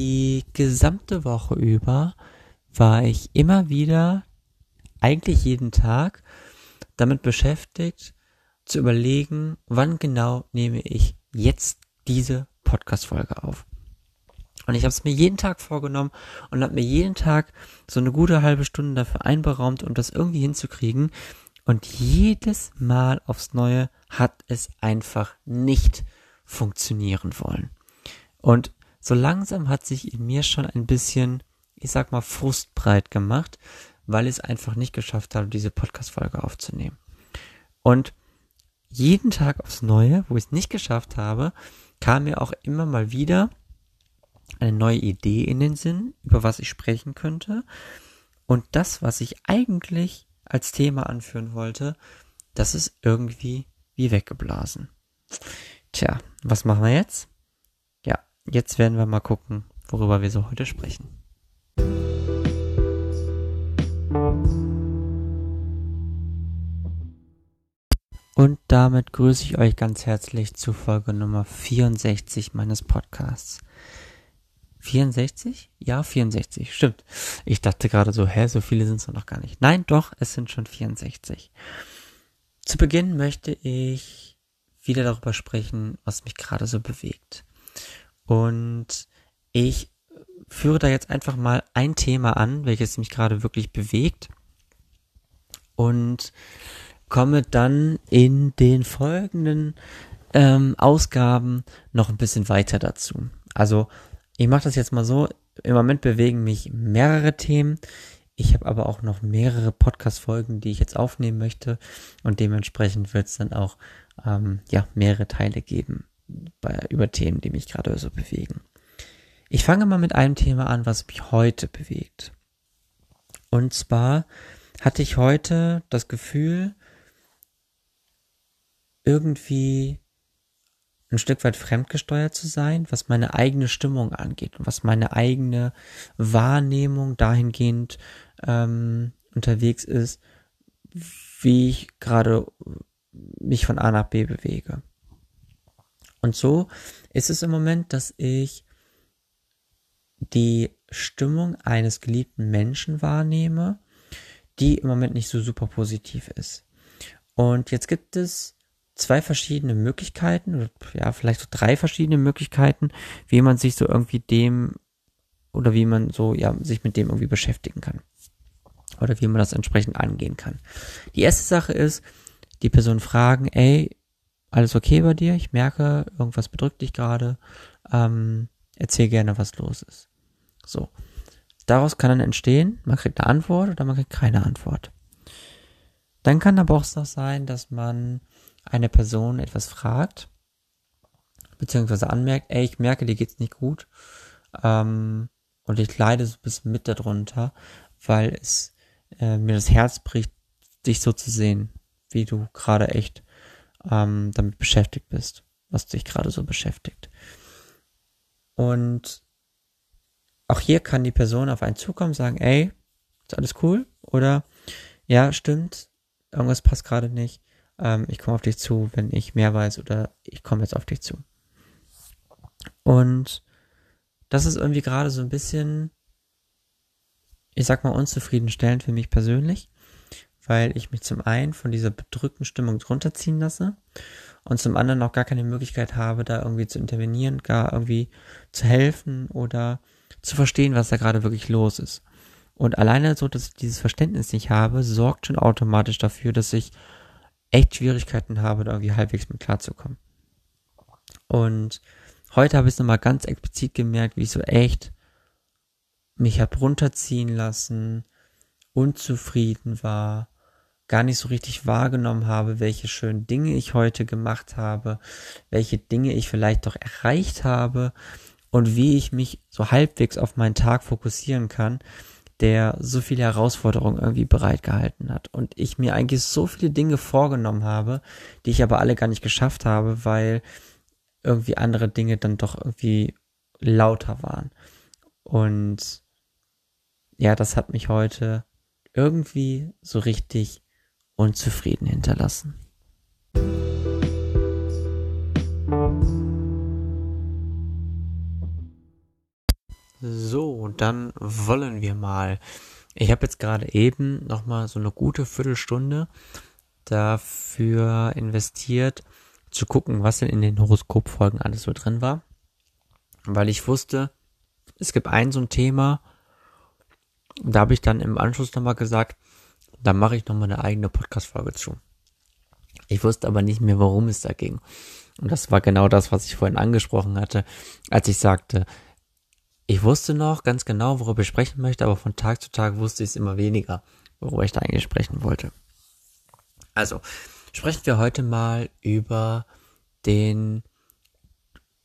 die gesamte Woche über war ich immer wieder, eigentlich jeden Tag, damit beschäftigt, zu überlegen, wann genau nehme ich jetzt diese Podcast-Folge auf. Und ich habe es mir jeden Tag vorgenommen und habe mir jeden Tag so eine gute halbe Stunde dafür einberaumt, um das irgendwie hinzukriegen. Und jedes Mal aufs Neue hat es einfach nicht funktionieren wollen. Und so langsam hat sich in mir schon ein bisschen, ich sag mal, frustbreit gemacht, weil ich es einfach nicht geschafft habe, diese Podcast-Folge aufzunehmen. Und jeden Tag aufs Neue, wo ich es nicht geschafft habe, kam mir auch immer mal wieder eine neue Idee in den Sinn, über was ich sprechen könnte. Und das, was ich eigentlich als Thema anführen wollte, das ist irgendwie wie weggeblasen. Tja, was machen wir jetzt? Jetzt werden wir mal gucken, worüber wir so heute sprechen. Und damit grüße ich euch ganz herzlich zu Folge Nummer 64 meines Podcasts. 64? Ja, 64, stimmt. Ich dachte gerade so, hä, so viele sind es noch gar nicht. Nein, doch, es sind schon 64. Zu Beginn möchte ich wieder darüber sprechen, was mich gerade so bewegt. Und ich führe da jetzt einfach mal ein Thema an, welches mich gerade wirklich bewegt. Und komme dann in den folgenden ähm, Ausgaben noch ein bisschen weiter dazu. Also ich mache das jetzt mal so. Im Moment bewegen mich mehrere Themen. Ich habe aber auch noch mehrere Podcast-Folgen, die ich jetzt aufnehmen möchte. Und dementsprechend wird es dann auch ähm, ja, mehrere Teile geben bei, über Themen, die mich gerade so bewegen. Ich fange mal mit einem Thema an, was mich heute bewegt. Und zwar hatte ich heute das Gefühl, irgendwie ein Stück weit fremdgesteuert zu sein, was meine eigene Stimmung angeht und was meine eigene Wahrnehmung dahingehend ähm, unterwegs ist, wie ich gerade mich von A nach B bewege. Und so ist es im Moment, dass ich die Stimmung eines geliebten Menschen wahrnehme, die im Moment nicht so super positiv ist. Und jetzt gibt es zwei verschiedene Möglichkeiten, ja, vielleicht so drei verschiedene Möglichkeiten, wie man sich so irgendwie dem oder wie man so, ja, sich mit dem irgendwie beschäftigen kann. Oder wie man das entsprechend angehen kann. Die erste Sache ist, die Person fragen, ey, alles okay bei dir? Ich merke, irgendwas bedrückt dich gerade. Ähm, erzähl gerne, was los ist. So. Daraus kann dann entstehen, man kriegt eine Antwort oder man kriegt keine Antwort. Dann kann aber auch so sein, dass man eine Person etwas fragt, beziehungsweise anmerkt, ey, ich merke, dir geht's nicht gut, ähm, und ich leide so ein bisschen mit darunter, weil es äh, mir das Herz bricht, dich so zu sehen, wie du gerade echt ähm, damit beschäftigt bist, was dich gerade so beschäftigt. Und auch hier kann die Person auf einen zukommen, sagen, ey, ist alles cool? Oder ja, stimmt, irgendwas passt gerade nicht ähm, ich komme auf dich zu, wenn ich mehr weiß oder ich komme jetzt auf dich zu. Und das ist irgendwie gerade so ein bisschen, ich sag mal, unzufriedenstellend für mich persönlich, weil ich mich zum einen von dieser bedrückten Stimmung drunter ziehen lasse und zum anderen auch gar keine Möglichkeit habe, da irgendwie zu intervenieren, gar irgendwie zu helfen oder zu verstehen, was da gerade wirklich los ist. Und alleine so, dass ich dieses Verständnis nicht habe, sorgt schon automatisch dafür, dass ich echt Schwierigkeiten habe, da irgendwie halbwegs mit klarzukommen. Und heute habe ich es nochmal ganz explizit gemerkt, wie ich so echt mich hab runterziehen lassen, unzufrieden war, gar nicht so richtig wahrgenommen habe, welche schönen Dinge ich heute gemacht habe, welche Dinge ich vielleicht doch erreicht habe und wie ich mich so halbwegs auf meinen Tag fokussieren kann, der so viele Herausforderungen irgendwie bereitgehalten hat. Und ich mir eigentlich so viele Dinge vorgenommen habe, die ich aber alle gar nicht geschafft habe, weil irgendwie andere Dinge dann doch irgendwie lauter waren. Und ja, das hat mich heute irgendwie so richtig unzufrieden hinterlassen. So, dann wollen wir mal. Ich habe jetzt gerade eben noch mal so eine gute Viertelstunde dafür investiert, zu gucken, was denn in den Horoskopfolgen alles so drin war, weil ich wusste, es gibt ein so ein Thema, da habe ich dann im Anschluss nochmal gesagt, da mache ich nochmal eine eigene Podcast-Folge zu. Ich wusste aber nicht mehr, worum es da ging. Und das war genau das, was ich vorhin angesprochen hatte, als ich sagte, ich wusste noch ganz genau, worüber ich sprechen möchte, aber von Tag zu Tag wusste ich es immer weniger, worüber ich da eigentlich sprechen wollte. Also, sprechen wir heute mal über den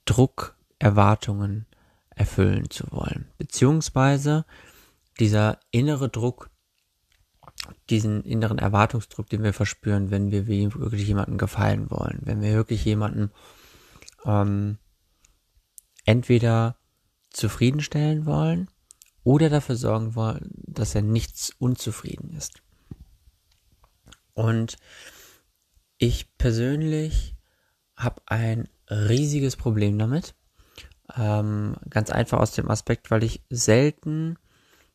Druck, Erwartungen erfüllen zu wollen, beziehungsweise dieser innere Druck, diesen inneren Erwartungsdruck, den wir verspüren, wenn wir wirklich jemandem gefallen wollen, wenn wir wirklich jemanden ähm, entweder zufriedenstellen wollen oder dafür sorgen wollen, dass er nichts unzufrieden ist. Und ich persönlich habe ein riesiges Problem damit. Ähm, ganz einfach aus dem Aspekt, weil ich selten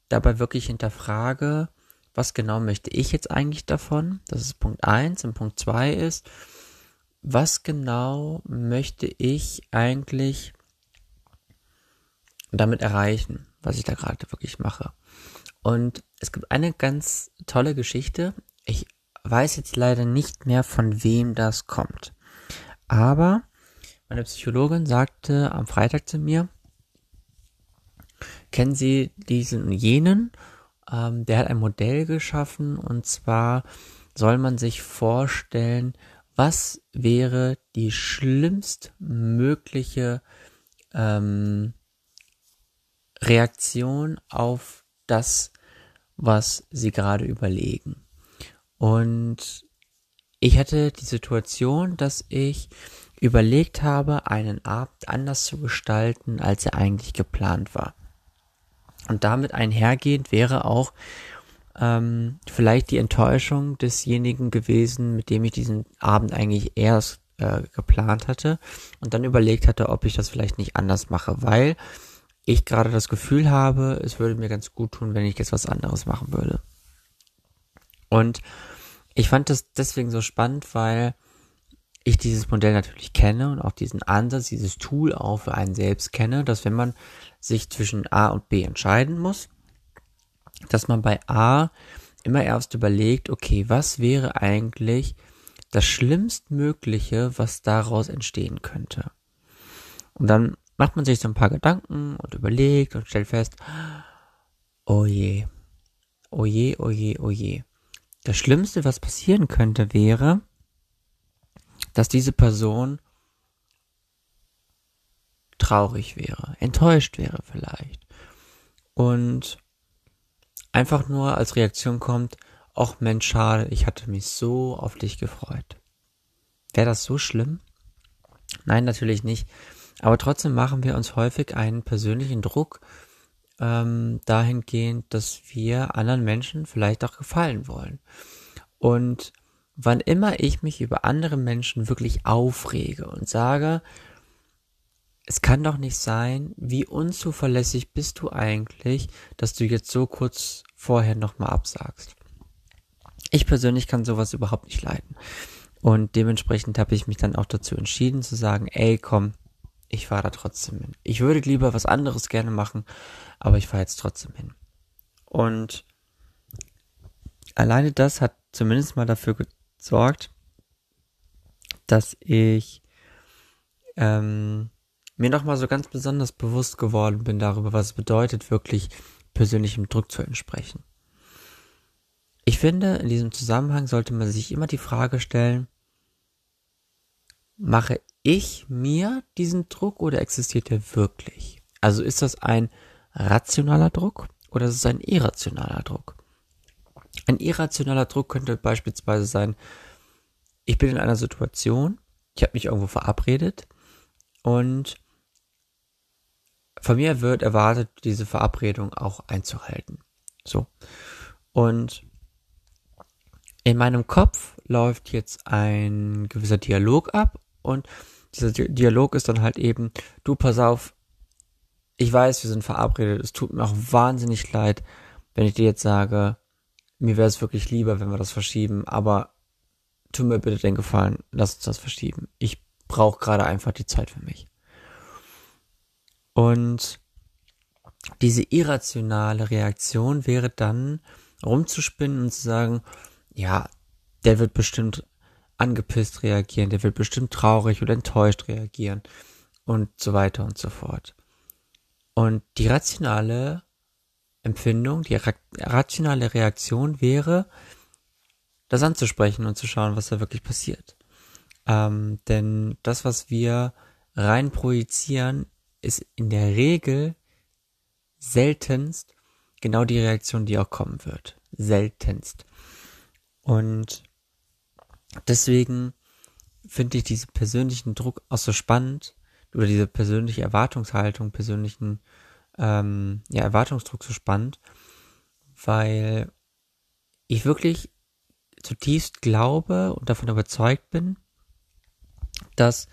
dabei wirklich hinterfrage, was genau möchte ich jetzt eigentlich davon? Das ist Punkt eins Und Punkt zwei ist, was genau möchte ich eigentlich damit erreichen, was ich da gerade wirklich mache. Und es gibt eine ganz tolle Geschichte. Ich weiß jetzt leider nicht mehr, von wem das kommt. Aber meine Psychologin sagte am Freitag zu mir, kennen Sie diesen und jenen? Ähm, der hat ein Modell geschaffen und zwar soll man sich vorstellen, was wäre die schlimmst mögliche ähm, Reaktion auf das, was sie gerade überlegen. Und ich hatte die Situation, dass ich überlegt habe, einen Abend anders zu gestalten, als er eigentlich geplant war. Und damit einhergehend wäre auch ähm, vielleicht die Enttäuschung desjenigen gewesen, mit dem ich diesen Abend eigentlich erst äh, geplant hatte und dann überlegt hatte, ob ich das vielleicht nicht anders mache, weil ich gerade das Gefühl habe, es würde mir ganz gut tun, wenn ich jetzt was anderes machen würde. Und ich fand das deswegen so spannend, weil ich dieses Modell natürlich kenne und auch diesen Ansatz, dieses Tool auch für einen selbst kenne, dass wenn man sich zwischen A und B entscheiden muss, dass man bei A immer erst überlegt, okay, was wäre eigentlich das Schlimmstmögliche, was daraus entstehen könnte. Und dann macht man sich so ein paar Gedanken und überlegt und stellt fest, oh je, oh je, oh je, oh je. Das Schlimmste, was passieren könnte, wäre, dass diese Person traurig wäre, enttäuscht wäre vielleicht. Und einfach nur als Reaktion kommt, ach Mensch, schade, ich hatte mich so auf dich gefreut. Wäre das so schlimm? Nein, natürlich nicht. Aber trotzdem machen wir uns häufig einen persönlichen Druck ähm, dahingehend, dass wir anderen Menschen vielleicht auch gefallen wollen. Und wann immer ich mich über andere Menschen wirklich aufrege und sage, es kann doch nicht sein, wie unzuverlässig bist du eigentlich, dass du jetzt so kurz vorher nochmal absagst. Ich persönlich kann sowas überhaupt nicht leiden. Und dementsprechend habe ich mich dann auch dazu entschieden zu sagen, ey, komm, ich fahre da trotzdem hin. Ich würde lieber was anderes gerne machen, aber ich fahre jetzt trotzdem hin. Und alleine das hat zumindest mal dafür gesorgt, dass ich ähm, mir nochmal so ganz besonders bewusst geworden bin darüber, was es bedeutet, wirklich persönlichem Druck zu entsprechen. Ich finde, in diesem Zusammenhang sollte man sich immer die Frage stellen, mache ich mir diesen Druck oder existiert er wirklich? Also ist das ein rationaler Druck oder ist es ein irrationaler Druck? Ein irrationaler Druck könnte beispielsweise sein, ich bin in einer Situation, ich habe mich irgendwo verabredet und von mir wird erwartet, diese Verabredung auch einzuhalten. So. Und in meinem Kopf läuft jetzt ein gewisser Dialog ab und dieser Dialog ist dann halt eben, du pass auf, ich weiß, wir sind verabredet. Es tut mir auch wahnsinnig leid, wenn ich dir jetzt sage, mir wäre es wirklich lieber, wenn wir das verschieben, aber tu mir bitte den Gefallen, lass uns das verschieben. Ich brauche gerade einfach die Zeit für mich. Und diese irrationale Reaktion wäre dann rumzuspinnen und zu sagen, ja, der wird bestimmt angepisst reagieren, der wird bestimmt traurig oder enttäuscht reagieren und so weiter und so fort. Und die rationale Empfindung, die rationale Reaktion wäre, das anzusprechen und zu schauen, was da wirklich passiert. Ähm, denn das, was wir rein projizieren, ist in der Regel seltenst genau die Reaktion, die auch kommen wird. Seltenst. Und deswegen finde ich diesen persönlichen Druck auch so spannend oder diese persönliche Erwartungshaltung, persönlichen ähm, ja, Erwartungsdruck so spannend, weil ich wirklich zutiefst glaube und davon überzeugt bin, dass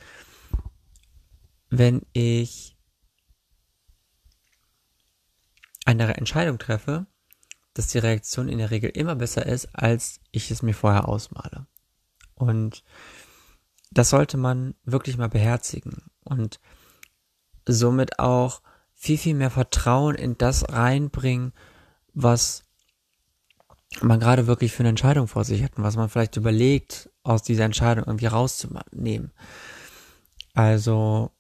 wenn ich eine Entscheidung treffe, dass die Reaktion in der Regel immer besser ist, als ich es mir vorher ausmale. Und das sollte man wirklich mal beherzigen und somit auch viel, viel mehr Vertrauen in das reinbringen, was man gerade wirklich für eine Entscheidung vor sich hat und was man vielleicht überlegt, aus dieser Entscheidung irgendwie rauszunehmen. Also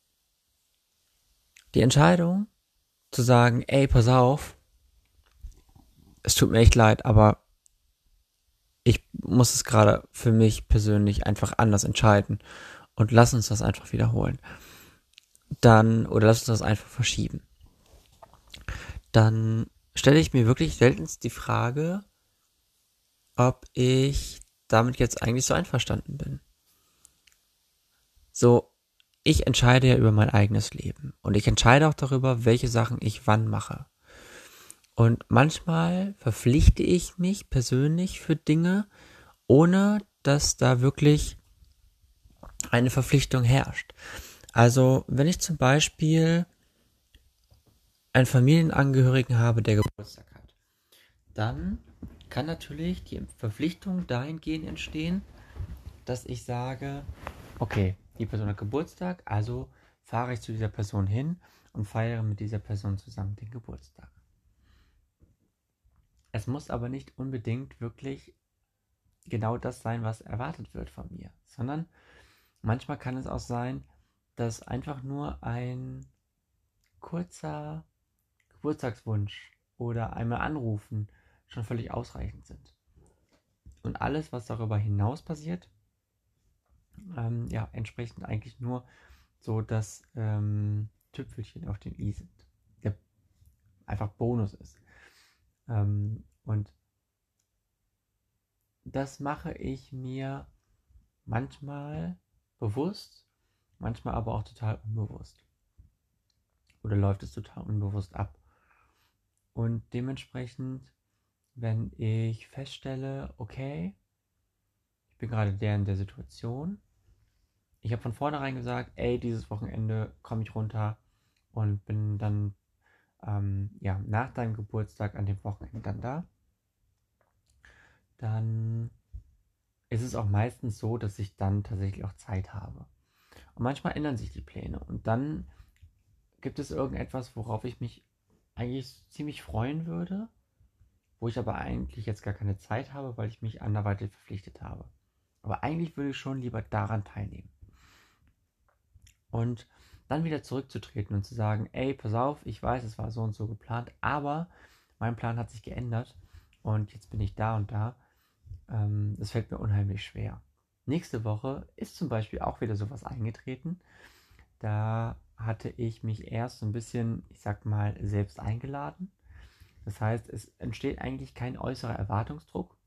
die Entscheidung zu sagen, ey, pass auf, es tut mir echt leid, aber ich muss es gerade für mich persönlich einfach anders entscheiden und lass uns das einfach wiederholen. Dann, oder lass uns das einfach verschieben. Dann stelle ich mir wirklich seltenst die Frage, ob ich damit jetzt eigentlich so einverstanden bin. So, ich entscheide ja über mein eigenes Leben und ich entscheide auch darüber, welche Sachen ich wann mache. Und manchmal verpflichte ich mich persönlich für Dinge, ohne dass da wirklich eine Verpflichtung herrscht. Also, wenn ich zum Beispiel einen Familienangehörigen habe, der Geburtstag hat, dann kann natürlich die Verpflichtung dahingehend entstehen, dass ich sage, okay, die Person hat Geburtstag, also fahre ich zu dieser Person hin und feiere mit dieser Person zusammen den Geburtstag. Es muss aber nicht unbedingt wirklich genau das sein, was erwartet wird von mir, sondern manchmal kann es auch sein, dass einfach nur ein kurzer Geburtstagswunsch oder einmal anrufen schon völlig ausreichend sind. Und alles, was darüber hinaus passiert, ähm, ja, entsprechend eigentlich nur so das ähm, Tüpfelchen auf den i sind. Der einfach Bonus ist. Ähm, und das mache ich mir manchmal bewusst, manchmal aber auch total unbewusst. Oder läuft es total unbewusst ab. Und dementsprechend, wenn ich feststelle, okay, ich bin gerade der in der Situation, ich habe von vornherein gesagt, ey, dieses Wochenende komme ich runter und bin dann ähm, ja, nach deinem Geburtstag an dem Wochenende dann da, dann ist es auch meistens so, dass ich dann tatsächlich auch Zeit habe. Und manchmal ändern sich die Pläne und dann gibt es irgendetwas, worauf ich mich eigentlich ziemlich freuen würde, wo ich aber eigentlich jetzt gar keine Zeit habe, weil ich mich anderweitig verpflichtet habe. Aber eigentlich würde ich schon lieber daran teilnehmen. Und dann wieder zurückzutreten und zu sagen, ey, pass auf, ich weiß, es war so und so geplant, aber mein Plan hat sich geändert und jetzt bin ich da und da. Ähm, das fällt mir unheimlich schwer. Nächste Woche ist zum Beispiel auch wieder sowas eingetreten. Da hatte ich mich erst so ein bisschen, ich sag mal, selbst eingeladen. Das heißt, es entsteht eigentlich kein äußerer Erwartungsdruck.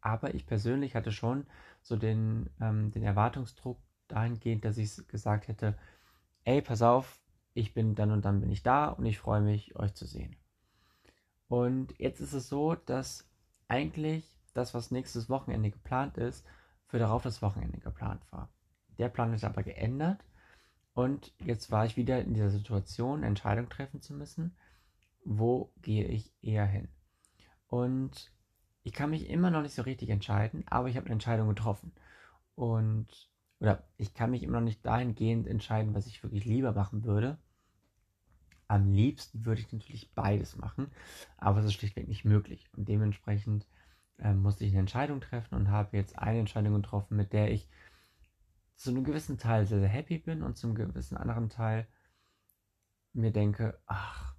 Aber ich persönlich hatte schon so den, ähm, den Erwartungsdruck, dahingehend, dass ich gesagt hätte, ey, pass auf, ich bin dann und dann bin ich da und ich freue mich, euch zu sehen. Und jetzt ist es so, dass eigentlich das, was nächstes Wochenende geplant ist, für darauf das Wochenende geplant war. Der Plan ist aber geändert Und jetzt war ich wieder in dieser Situation, Entscheidung treffen zu müssen. Wo gehe ich eher hin? Und ich kann mich immer noch nicht so richtig entscheiden, aber ich habe eine Entscheidung getroffen. Und, oder ich kann mich immer noch nicht dahingehend entscheiden, was ich wirklich lieber machen würde. Am liebsten würde ich natürlich beides machen, aber es ist schlichtweg nicht möglich. Und dementsprechend äh, musste ich eine Entscheidung treffen und habe jetzt eine Entscheidung getroffen, mit der ich zu einem gewissen Teil sehr, sehr happy bin und zum gewissen anderen Teil mir denke, ach,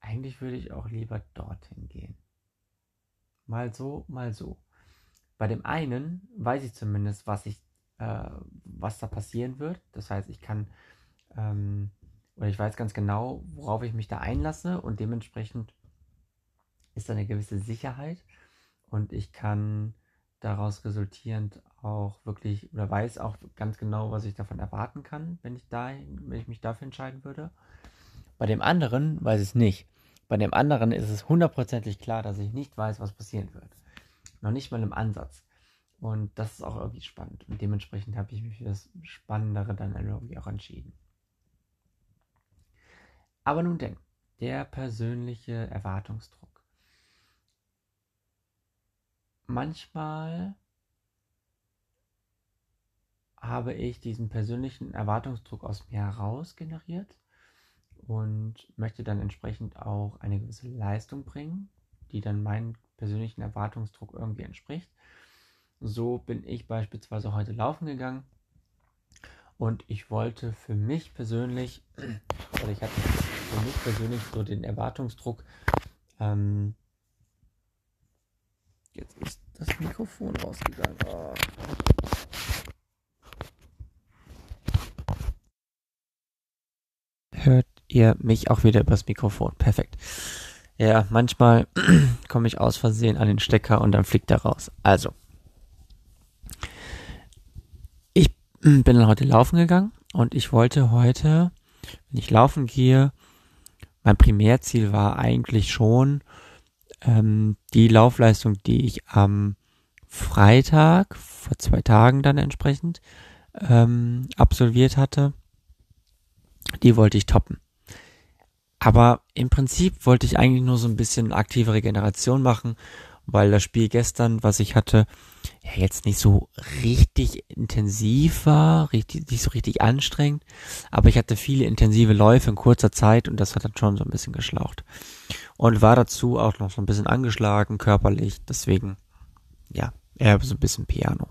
eigentlich würde ich auch lieber dorthin gehen. Mal so, mal so. Bei dem einen weiß ich zumindest, was ich, äh, was da passieren wird. Das heißt, ich kann, ähm, oder ich weiß ganz genau, worauf ich mich da einlasse und dementsprechend ist da eine gewisse Sicherheit und ich kann daraus resultierend auch wirklich oder weiß auch ganz genau, was ich davon erwarten kann, wenn ich da, wenn ich mich dafür entscheiden würde. Bei dem anderen weiß ich es nicht. Bei dem anderen ist es hundertprozentig klar, dass ich nicht weiß, was passieren wird. Noch nicht mal im Ansatz. Und das ist auch irgendwie spannend. Und dementsprechend habe ich mich für das Spannendere dann irgendwie auch entschieden. Aber nun denn, der persönliche Erwartungsdruck. Manchmal habe ich diesen persönlichen Erwartungsdruck aus mir heraus generiert und möchte dann entsprechend auch eine gewisse Leistung bringen, die dann meinem persönlichen Erwartungsdruck irgendwie entspricht. So bin ich beispielsweise heute laufen gegangen und ich wollte für mich persönlich, oder ich hatte für mich persönlich so den Erwartungsdruck, ähm, jetzt ist das Mikrofon rausgegangen. Oh. Hört ihr mich auch wieder übers Mikrofon? Perfekt. Ja, manchmal komme ich aus Versehen an den Stecker und dann fliegt er raus. Also, ich bin heute laufen gegangen und ich wollte heute, wenn ich laufen gehe, mein Primärziel war eigentlich schon ähm, die Laufleistung, die ich am Freitag, vor zwei Tagen dann entsprechend, ähm, absolviert hatte, die wollte ich toppen. Aber im Prinzip wollte ich eigentlich nur so ein bisschen aktive Regeneration machen, weil das Spiel gestern, was ich hatte, ja jetzt nicht so richtig intensiv war, richtig, nicht so richtig anstrengend, aber ich hatte viele intensive Läufe in kurzer Zeit und das hat dann schon so ein bisschen geschlaucht. Und war dazu auch noch so ein bisschen angeschlagen, körperlich, deswegen, ja, eher so ein bisschen Piano.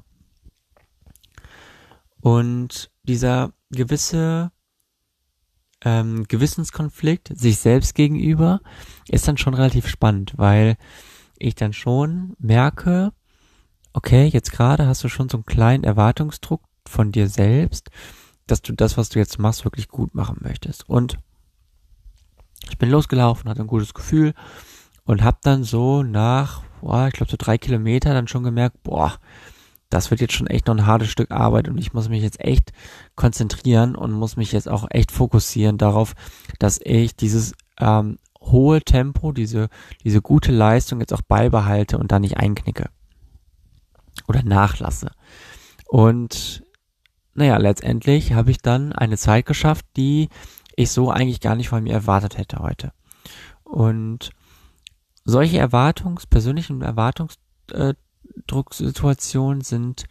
Und dieser gewisse ähm, Gewissenskonflikt sich selbst gegenüber ist dann schon relativ spannend, weil ich dann schon merke, okay, jetzt gerade hast du schon so einen kleinen Erwartungsdruck von dir selbst, dass du das, was du jetzt machst, wirklich gut machen möchtest. Und ich bin losgelaufen, hatte ein gutes Gefühl und habe dann so nach, boah, ich glaube so drei Kilometer dann schon gemerkt, boah, das wird jetzt schon echt noch ein hartes Stück Arbeit und ich muss mich jetzt echt konzentrieren und muss mich jetzt auch echt fokussieren darauf, dass ich dieses ähm, hohe Tempo, diese, diese gute Leistung jetzt auch beibehalte und da nicht einknicke oder nachlasse. Und naja, letztendlich habe ich dann eine Zeit geschafft, die ich so eigentlich gar nicht von mir erwartet hätte heute. Und solche Erwartungs, persönlichen Erwartungs, äh, sind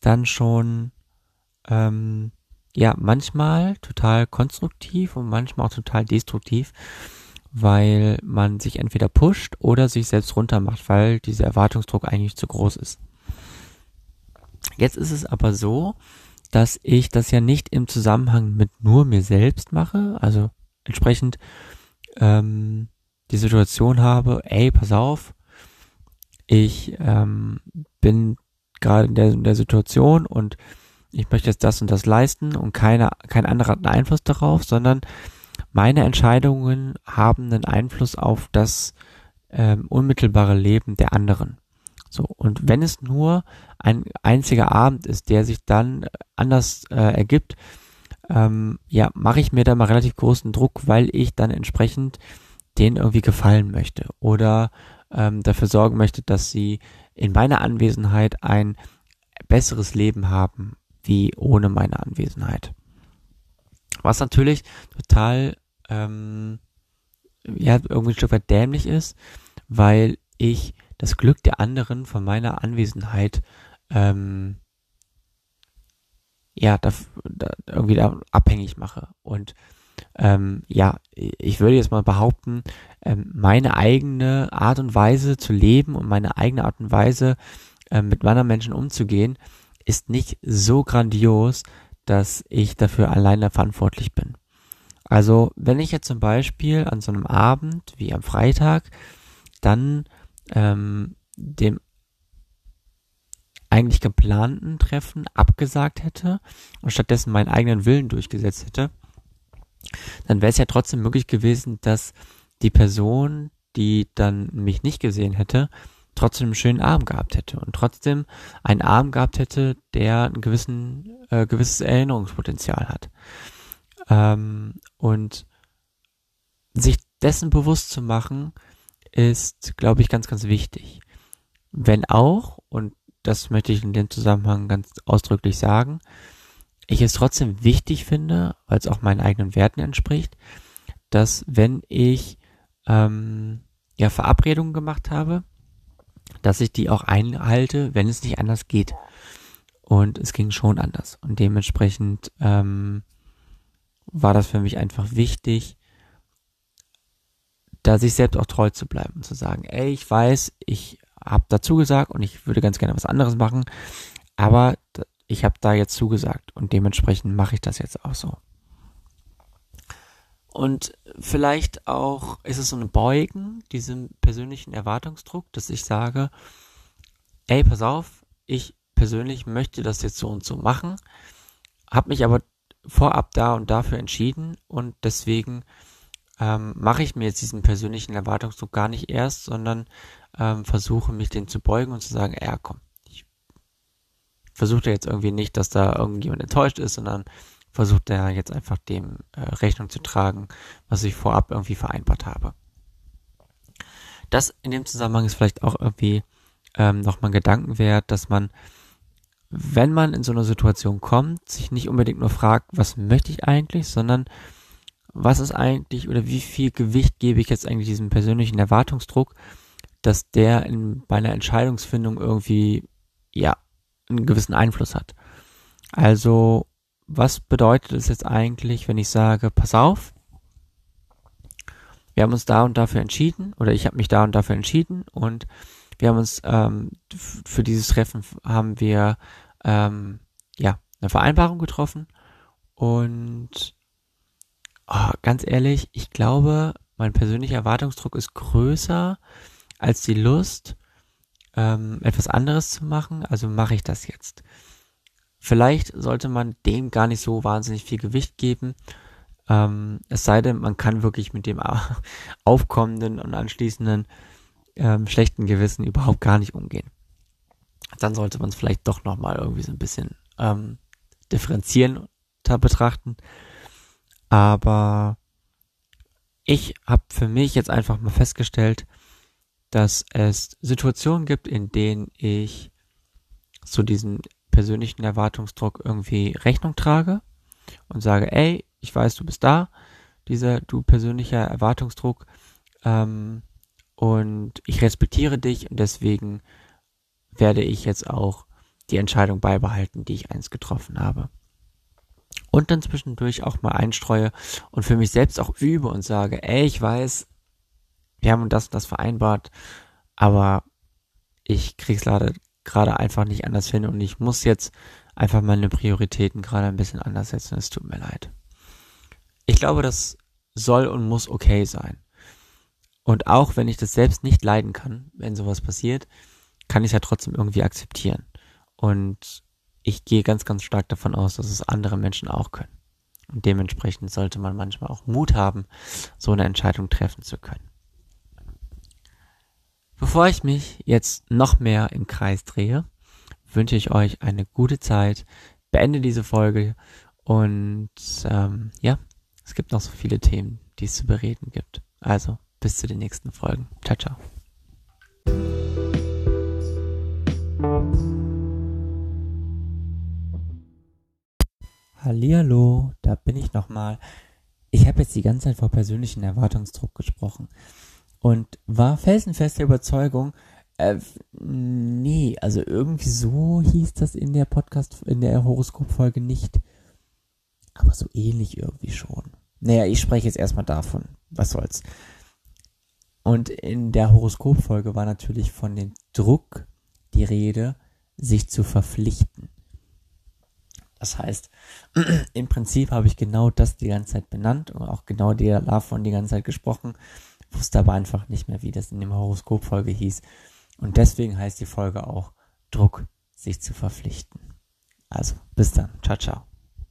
dann schon ähm, ja manchmal total konstruktiv und manchmal auch total destruktiv, weil man sich entweder pusht oder sich selbst runtermacht, weil dieser Erwartungsdruck eigentlich zu groß ist. Jetzt ist es aber so, dass ich das ja nicht im Zusammenhang mit nur mir selbst mache, also entsprechend ähm, die Situation habe, ey, pass auf, ich ähm, bin gerade in der, in der Situation und ich möchte jetzt das und das leisten und keine, kein anderer hat einen Einfluss darauf, sondern meine Entscheidungen haben einen Einfluss auf das ähm, unmittelbare Leben der anderen. So, und wenn es nur ein einziger Abend ist, der sich dann anders äh, ergibt, ähm, ja, mache ich mir da mal relativ großen Druck, weil ich dann entsprechend denen irgendwie gefallen möchte. Oder ähm, dafür sorgen möchte, dass sie in meiner Anwesenheit ein besseres Leben haben, wie ohne meine Anwesenheit. Was natürlich total, ähm, ja, irgendwie ein Stück weit dämlich ist, weil ich das Glück der anderen von meiner Anwesenheit ähm, ja, da, da irgendwie da abhängig mache. Und ähm, ja, ich würde jetzt mal behaupten, ähm, meine eigene Art und Weise zu leben und meine eigene Art und Weise ähm, mit anderen Menschen umzugehen, ist nicht so grandios, dass ich dafür alleine verantwortlich bin. Also, wenn ich jetzt zum Beispiel an so einem Abend wie am Freitag dann ähm, dem eigentlich geplanten Treffen abgesagt hätte und stattdessen meinen eigenen Willen durchgesetzt hätte, dann wäre es ja trotzdem möglich gewesen, dass die Person, die dann mich nicht gesehen hätte, trotzdem einen schönen Abend gehabt hätte und trotzdem einen Abend gehabt hätte, der ein gewissen, äh, gewisses Erinnerungspotenzial hat. Ähm, und sich dessen bewusst zu machen, ist, glaube ich, ganz, ganz wichtig. Wenn auch, und das möchte ich in dem Zusammenhang ganz ausdrücklich sagen, ich es trotzdem wichtig finde, weil es auch meinen eigenen Werten entspricht, dass wenn ich ähm, ja Verabredungen gemacht habe, dass ich die auch einhalte, wenn es nicht anders geht. Und es ging schon anders. Und dementsprechend ähm, war das für mich einfach wichtig, da sich selbst auch treu zu bleiben zu sagen, ey, ich weiß, ich habe dazu gesagt und ich würde ganz gerne was anderes machen, aber ich habe da jetzt zugesagt und dementsprechend mache ich das jetzt auch so. Und vielleicht auch ist es so eine Beugen diesem persönlichen Erwartungsdruck, dass ich sage, ey, pass auf, ich persönlich möchte das jetzt so und so machen, habe mich aber vorab da und dafür entschieden und deswegen ähm, mache ich mir jetzt diesen persönlichen Erwartungsdruck gar nicht erst, sondern ähm, versuche mich den zu beugen und zu sagen, ja komm, ich versuche jetzt irgendwie nicht, dass da irgendjemand enttäuscht ist, sondern versucht er jetzt einfach dem äh, Rechnung zu tragen, was ich vorab irgendwie vereinbart habe. Das in dem Zusammenhang ist vielleicht auch irgendwie ähm, nochmal ein Gedanken wert, dass man, wenn man in so eine Situation kommt, sich nicht unbedingt nur fragt, was möchte ich eigentlich, sondern was ist eigentlich oder wie viel Gewicht gebe ich jetzt eigentlich diesem persönlichen Erwartungsdruck, dass der in, bei einer Entscheidungsfindung irgendwie, ja, einen gewissen Einfluss hat. Also, was bedeutet es jetzt eigentlich, wenn ich sage, pass auf, wir haben uns da und dafür entschieden, oder ich habe mich da und dafür entschieden und wir haben uns ähm, für dieses Treffen haben wir ähm, ja eine Vereinbarung getroffen und oh, ganz ehrlich, ich glaube, mein persönlicher Erwartungsdruck ist größer als die Lust, ähm, etwas anderes zu machen. Also mache ich das jetzt. Vielleicht sollte man dem gar nicht so wahnsinnig viel Gewicht geben. Ähm, es sei denn, man kann wirklich mit dem aufkommenden und anschließenden ähm, schlechten Gewissen überhaupt gar nicht umgehen. Dann sollte man es vielleicht doch nochmal irgendwie so ein bisschen ähm, differenzierender betrachten. Aber ich habe für mich jetzt einfach mal festgestellt, dass es Situationen gibt, in denen ich zu diesem persönlichen Erwartungsdruck irgendwie Rechnung trage und sage, ey, ich weiß, du bist da, dieser du persönlicher Erwartungsdruck ähm, und ich respektiere dich und deswegen werde ich jetzt auch die Entscheidung beibehalten, die ich einst getroffen habe und dann zwischendurch auch mal einstreue und für mich selbst auch übe und sage, ey, ich weiß, wir haben das und das vereinbart, aber ich krieg's leider gerade einfach nicht anders hin und ich muss jetzt einfach meine Prioritäten gerade ein bisschen anders setzen. Es tut mir leid. Ich glaube, das soll und muss okay sein. Und auch wenn ich das selbst nicht leiden kann, wenn sowas passiert, kann ich es ja trotzdem irgendwie akzeptieren. Und ich gehe ganz, ganz stark davon aus, dass es andere Menschen auch können. Und dementsprechend sollte man manchmal auch Mut haben, so eine Entscheidung treffen zu können. Bevor ich mich jetzt noch mehr im Kreis drehe, wünsche ich euch eine gute Zeit, beende diese Folge und ähm, ja, es gibt noch so viele Themen, die es zu bereden gibt. Also bis zu den nächsten Folgen. Ciao, ciao. Hallihallo, da bin ich nochmal. Ich habe jetzt die ganze Zeit vor persönlichen Erwartungsdruck gesprochen und war felsenfest der Überzeugung, äh, nee, also irgendwie so hieß das in der Podcast, in der Horoskopfolge nicht. Aber so ähnlich irgendwie schon. Naja, ich spreche jetzt erstmal davon. Was soll's. Und in der Horoskopfolge war natürlich von dem Druck die Rede, sich zu verpflichten. Das heißt, im Prinzip habe ich genau das die ganze Zeit benannt und auch genau davon die ganze Zeit gesprochen, wusste aber einfach nicht mehr, wie das in dem Horoskopfolge hieß. Und deswegen heißt die Folge auch Druck, sich zu verpflichten. Also, bis dann. Ciao, ciao.